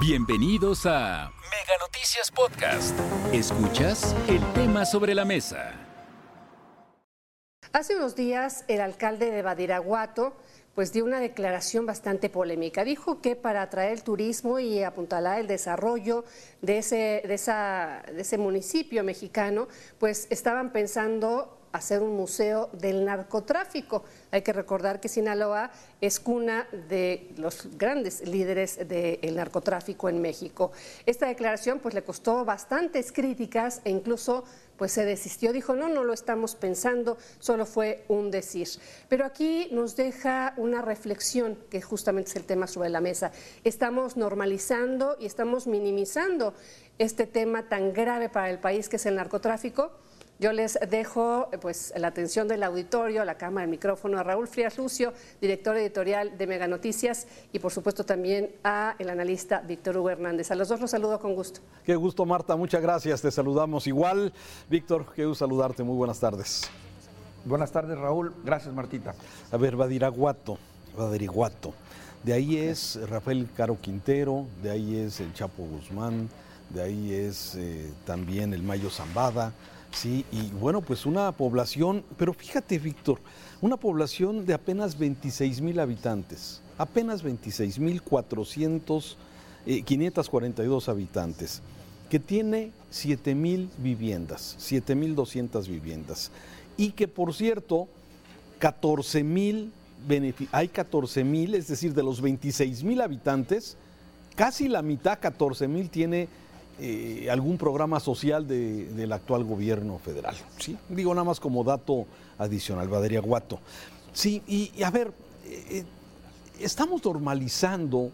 Bienvenidos a Mega Noticias Podcast. Escuchas el tema sobre la mesa. Hace unos días el alcalde de Badiraguato pues dio una declaración bastante polémica. Dijo que para atraer el turismo y apuntalar el desarrollo de ese, de, esa, de ese municipio mexicano, pues estaban pensando hacer un museo del narcotráfico. Hay que recordar que Sinaloa es cuna de los grandes líderes del narcotráfico en México. Esta declaración pues le costó bastantes críticas e incluso pues se desistió, dijo, no, no lo estamos pensando, solo fue un decir. Pero aquí nos deja una reflexión, que justamente es el tema sobre la mesa. Estamos normalizando y estamos minimizando este tema tan grave para el país que es el narcotráfico yo les dejo pues, la atención del auditorio, la cámara, el micrófono a Raúl Frías Lucio, director editorial de Mega Noticias, y por supuesto también a el analista Víctor Hugo Hernández. A los dos los saludo con gusto. Qué gusto, Marta. Muchas gracias. Te saludamos igual. Víctor, qué gusto saludarte. Muy buenas tardes. Buenas tardes, Raúl. Gracias, Martita. A ver, Badiraguato. Badiraguato. De ahí es Rafael Caro Quintero, de ahí es el Chapo Guzmán, de ahí es eh, también el Mayo Zambada Sí, y bueno, pues una población, pero fíjate Víctor, una población de apenas 26 mil habitantes, apenas 26 mil 400, 542 habitantes, que tiene 7 mil viviendas, 7 mil 200 viviendas, y que por cierto, 14 mil, hay 14 mil, es decir, de los 26 mil habitantes, casi la mitad, 14 mil, tiene eh, algún programa social del actual gobierno federal. ¿sí? Digo nada más como dato adicional, Baderiaguato. Sí, y, a ver, eh, eh, estamos normalizando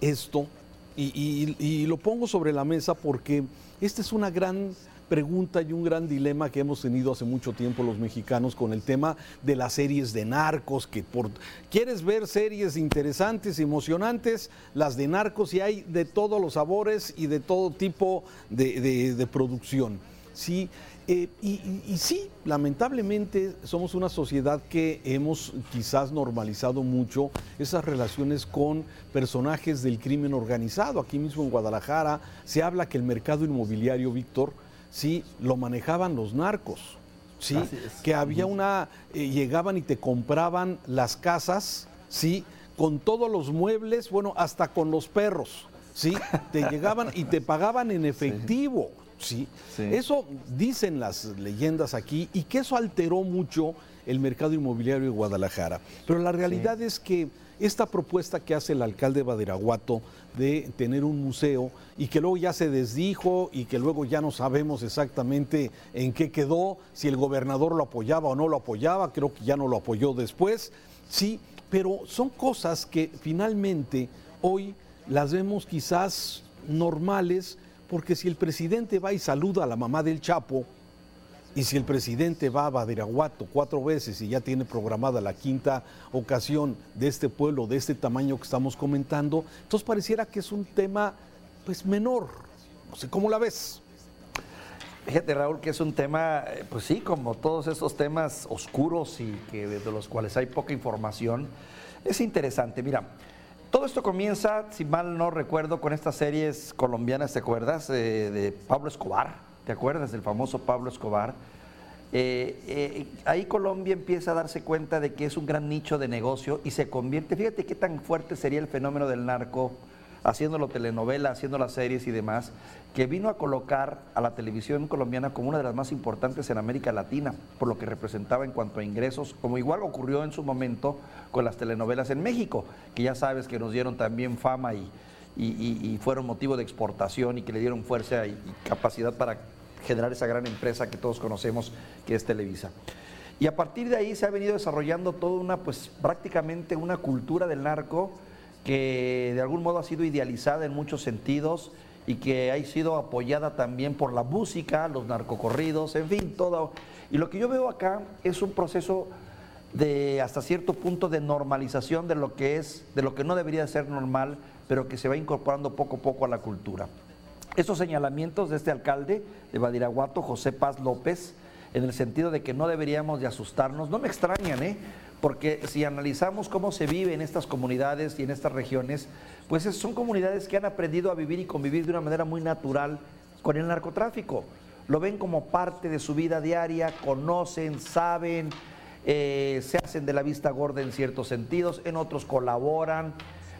esto y lo pongo sobre la mesa porque esta es una gran pregunta y un gran dilema que hemos tenido hace mucho tiempo los mexicanos con el tema de las series de narcos, que por quieres ver series interesantes, emocionantes, las de narcos y hay de todos los sabores y de todo tipo de, producción. Sí, eh, y, y, sí, lamentablemente somos una sociedad que hemos quizás normalizado mucho esas relaciones con personajes del crimen organizado. Aquí mismo en Guadalajara se habla que el mercado inmobiliario, Víctor, sí, lo manejaban los narcos. Sí, que había una, eh, llegaban y te compraban las casas, sí, con todos los muebles, bueno, hasta con los perros, sí, te llegaban y te pagaban en efectivo, sí. Eso dicen las leyendas aquí y que eso alteró mucho el mercado inmobiliario de Guadalajara. Pero la realidad es que esta propuesta que hace el alcalde Badiraguato de tener un museo y que luego ya se desdijo y que luego ya no sabemos exactamente en qué quedó, si el gobernador lo apoyaba o no lo apoyaba, creo que ya no lo apoyó después, sí, pero son cosas que finalmente hoy las vemos quizás normales, porque si el presidente va y saluda a la mamá del Chapo, y si el presidente va a Badiraguato cuatro veces y ya tiene programada la quinta ocasión de este pueblo, de este tamaño que estamos comentando, entonces pareciera que es un tema pues menor. No sé cómo la ves. Fíjate, Raúl, que es un tema, eh, pues sí, como todos esos temas oscuros y que de los cuales hay poca información, es interesante. Mira, todo esto comienza, si mal no recuerdo, con estas series colombianas, ¿te acuerdas? Eh, de Pablo Escobar ¿te acuerdas del famoso Pablo Escobar? Eh, eh, ahí Colombia empieza a darse cuenta de que es un gran nicho de negocio y se convierte, fíjate qué tan fuerte sería el fenómeno del narco, haciéndolo telenovela, haciendo las series y demás, que vino a colocar a la televisión colombiana como una de las más importantes en América Latina, por lo que representaba en cuanto a ingresos, como igual ocurrió en su momento con las telenovelas en México, que ya sabes que nos dieron también fama y, y, fueron motivo de exportación y que le dieron fuerza y, capacidad para generar esa gran empresa que todos conocemos que es Televisa. Y a partir de ahí se ha venido desarrollando toda una, pues prácticamente una cultura del narco que de algún modo ha sido idealizada en muchos sentidos y que ha sido apoyada también por la música, los narcocorridos, en fin, todo. Y lo que yo veo acá es un proceso de hasta cierto punto de normalización de lo que es, de lo que no debería ser normal, pero que se va incorporando poco a poco a la cultura. Estos señalamientos de este alcalde de Badiraguato, José Paz López, en el sentido de que no deberíamos de asustarnos, no me extrañan, ¿eh? porque si analizamos cómo se vive en estas comunidades y en estas regiones, pues son comunidades que han aprendido a vivir y convivir de una manera muy natural con el narcotráfico. Lo ven como parte de su vida diaria, conocen, saben, eh, se hacen de la vista gorda en ciertos sentidos, en otros colaboran,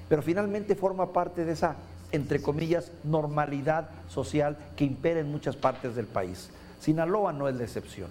pero finalmente forma parte de esa, entre comillas, normalidad social que impera en muchas partes del país. Sinaloa no es la excepción.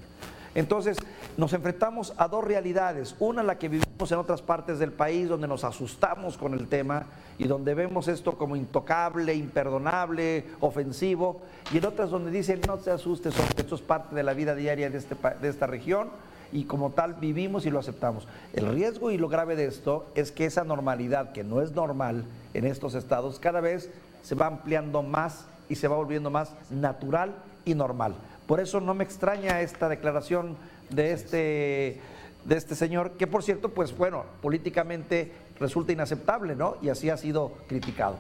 Entonces, nos enfrentamos a dos realidades. Una, la que vivimos en otras partes del país, donde nos asustamos con el tema y donde vemos esto como intocable, imperdonable, ofensivo. Y en otras donde dicen, no te asustes, esto es parte de la vida diaria de, este, de esta región y como tal vivimos y lo aceptamos. El riesgo y lo grave de esto es que esa normalidad, que no es normal en estos estados, cada vez se va ampliando más y se va volviendo más natural y normal. Por eso no me extraña esta declaración de este, de este señor, que por cierto, pues bueno, políticamente resulta inaceptable, ¿no? Y así ha sido criticado.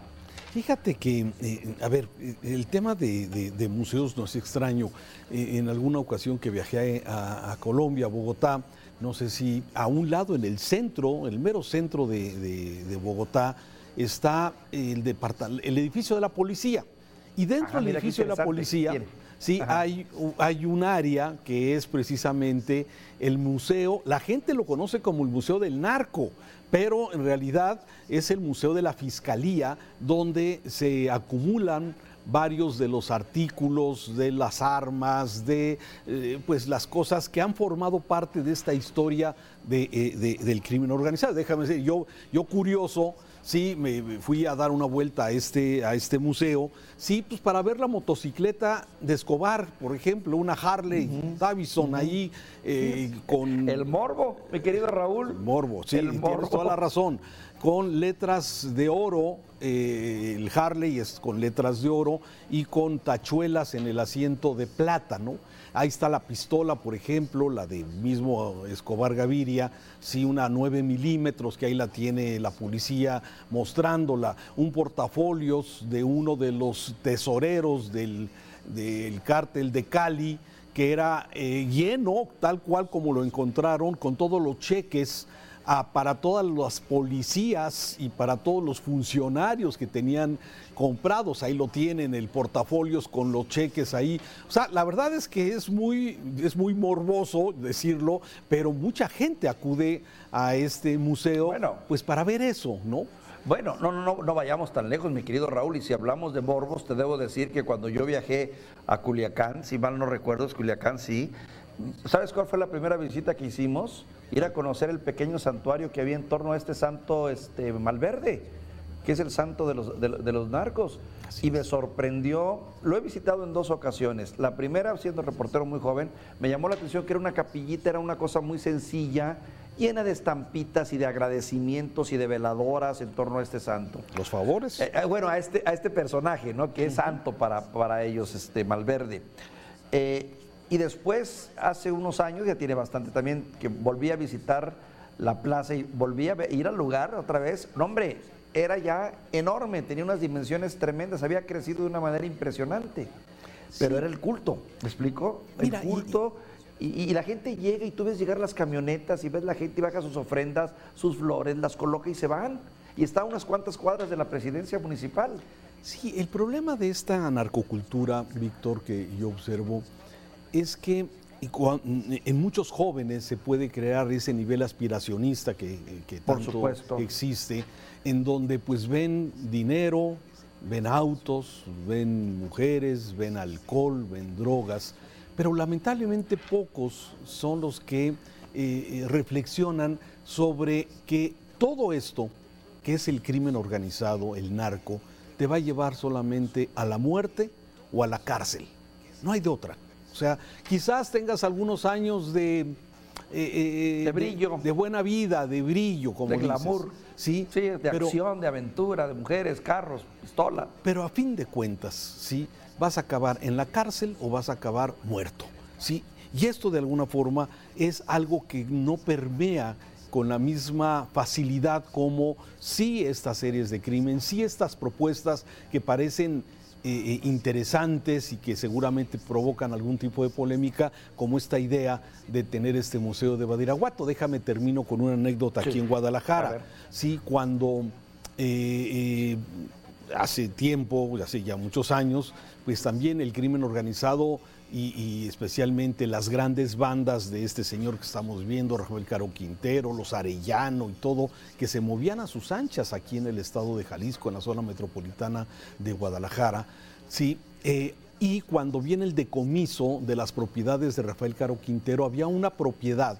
Fíjate que, eh, a ver, el tema de, museos no es extraño. Eh, en alguna ocasión que viajé a, Colombia, a Bogotá, no sé si a un lado, en el centro, el mero centro de, Bogotá, está el, el edificio de la policía. Y dentro del edificio de la policía Sí, hay, hay un área que es precisamente el museo, la gente lo conoce como el Museo del Narco, pero en realidad es el Museo de la Fiscalía donde se acumulan varios de los artículos de las armas, de eh, pues las cosas que han formado parte de esta historia eh, del crimen organizado. Déjame decir, yo, yo curioso, sí, me fui a dar una vuelta a este, a este museo, sí, pues para ver la motocicleta de Escobar, por ejemplo, una Harley Davidson ahí eh, con... El morbo, mi querido Raúl. morbo, sí, tienes toda la razón. Con letras de oro, eh, el Harley es con letras de oro y con tachuelas en el asiento de plata, ¿no? Ahí está la pistola, por ejemplo, la de mismo Escobar Gaviria, sí, una 9 milímetros, que ahí la tiene la policía mostrándola, un portafolios de uno de los tesoreros del, cártel de Cali, que era eh, lleno, tal cual como lo encontraron, con todos los cheques para todas las policías y para todos los funcionarios que tenían comprados. Ahí lo tienen, el portafolios con los cheques ahí. O sea, la verdad es que es muy, es muy morboso decirlo, pero mucha gente acude a este museo pues para ver eso, ¿no? Bueno, no, no, no vayamos tan lejos, mi querido Raúl, y si hablamos de morbos, te debo decir que cuando yo viajé a Culiacán, si mal no recuerdo, es Culiacán, sí, ¿sabes cuál fue la primera visita que hicimos? Ir a conocer el pequeño santuario que había en torno a este santo este, Malverde que es el santo de los, de, los narcos. y me sorprendió, lo he visitado en dos ocasiones. La primera, siendo reportero muy joven, me llamó la atención que era una capillita, era una cosa muy sencilla, llena de estampitas y de agradecimientos y de veladoras en torno a este santo. ¿Los favores? Eh, eh, bueno, a este, a este personaje, ¿no? Que es santo para, para ellos, este Malverde. Eh, y después, hace unos años, ya tiene bastante también, que volví a visitar la plaza y volví a ir al lugar otra vez. No, hombre, era ya enorme, tenía unas dimensiones tremendas, había crecido de una manera impresionante. Pero era el culto, ¿me explico? El culto. Y, la gente llega y tú ves llegar las camionetas y ves la gente y baja sus ofrendas, sus flores, las coloca y se van. Y está a unas cuantas cuadras de la presidencia municipal. Sí, el problema de esta narcocultura, Víctor, que yo observo, es que en muchos jóvenes se puede crear ese nivel aspiracionista que, que tanto existe, en donde pues ven dinero, ven autos, ven mujeres, ven alcohol, ven drogas, pero lamentablemente pocos son los que eh, eh, reflexionan sobre que todo esto, que es el crimen organizado, el narco, te va a llevar solamente a la muerte o a la cárcel. No hay de otra. O sea, quizás tengas algunos años de, eh, eh, de brillo, de, buena vida, de brillo, como de glamour, sí, sí de acción, de aventura, de mujeres, carros, pistola. Pero a fin de cuentas, sí, vas a acabar en la cárcel o vas a acabar muerto, sí. Y esto de alguna forma es algo que no permea con la misma facilidad como sí estas series de crimen, sí estas propuestas que parecen eh, interesantes y que seguramente provocan algún tipo de polémica, como esta idea de tener este museo de Badiraguato. Déjame termino con una anécdota aquí en Guadalajara. Sí, cuando hace tiempo, hace ya muchos años, pues también el crimen organizado y, especialmente las grandes bandas de este señor que estamos viendo, Rafael Caro Quintero, los Arellano y todo, que se movían a sus anchas aquí en el estado de Jalisco, en la zona metropolitana de Guadalajara. Sí, eh, y cuando viene el decomiso de las propiedades de Rafael Caro Quintero, había una propiedad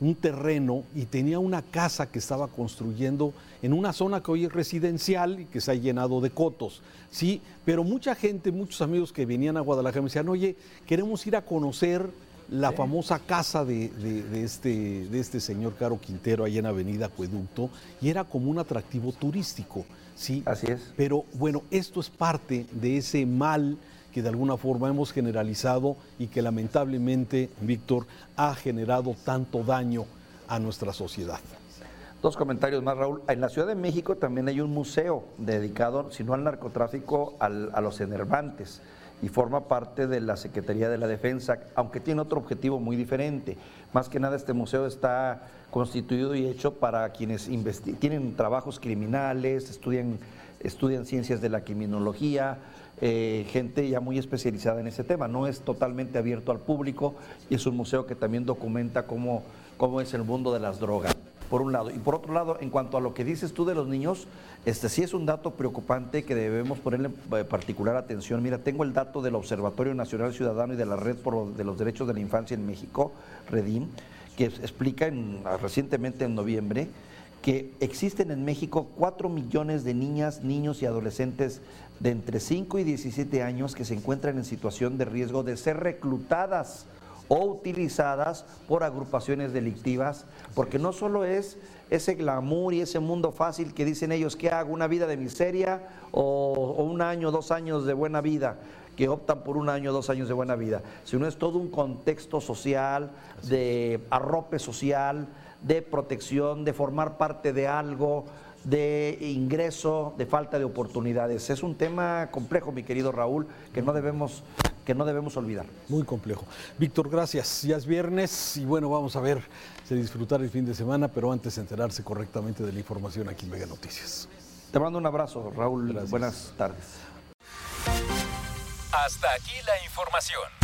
un terreno y tenía una casa que estaba construyendo en una zona que hoy es residencial y que se ha llenado de cotos. Sí, pero mucha gente, muchos amigos que venían a Guadalajara me decían, oye, queremos ir a conocer la famosa casa de, este, de este señor Caro Quintero ahí en Avenida Acueducto y era como un atractivo turístico. Sí, así es. Pero bueno, esto es parte de ese mal que de alguna forma hemos generalizado y que lamentablemente, Víctor, ha generado tanto daño a nuestra sociedad. Dos comentarios más, Raúl. En la Ciudad de México también hay un museo dedicado, si no al narcotráfico, a los enervantes y forma parte de la Secretaría de la Defensa, aunque tiene otro objetivo muy diferente. Más que nada este museo está constituido y hecho para quienes tienen trabajos criminales, estudian, estudian ciencias de la criminología, eh, gente ya muy especializada en ese tema. No es totalmente abierto al público y es un museo que también documenta cómo, cómo es el mundo de las drogas por un lado. Y por otro lado, en cuanto a lo que dices tú de los niños, este sí es un dato preocupante que debemos ponerle eh, particular atención. Mira, tengo el dato del Observatorio Nacional Ciudadano y de la Red por de los Derechos de la Infancia en México, REDIM, que explica recientemente en noviembre que existen en México 4 millones de niñas, niños y adolescentes de entre 5 y 17 años que se encuentran en situación de riesgo de ser reclutadas o utilizadas por agrupaciones delictivas, porque no solo es ese glamour y ese mundo fácil que dicen ellos que hago una vida de miseria o, un año, dos años de buena vida, que optan por un año, dos años de buena vida, sino es todo un contexto social, de arrope social, de protección, de formar parte de algo, de ingreso, de falta de oportunidades. Es un tema complejo, mi querido Raúl, que no debemos que no debemos olvidar. Muy complejo. Víctor, gracias. Ya es viernes y bueno, vamos a ver, se disfrutar el fin de semana, pero antes de enterarse correctamente de la información aquí en Mega Noticias. Te mando un abrazo, Raúl. Buenas tardes. Hasta aquí la información.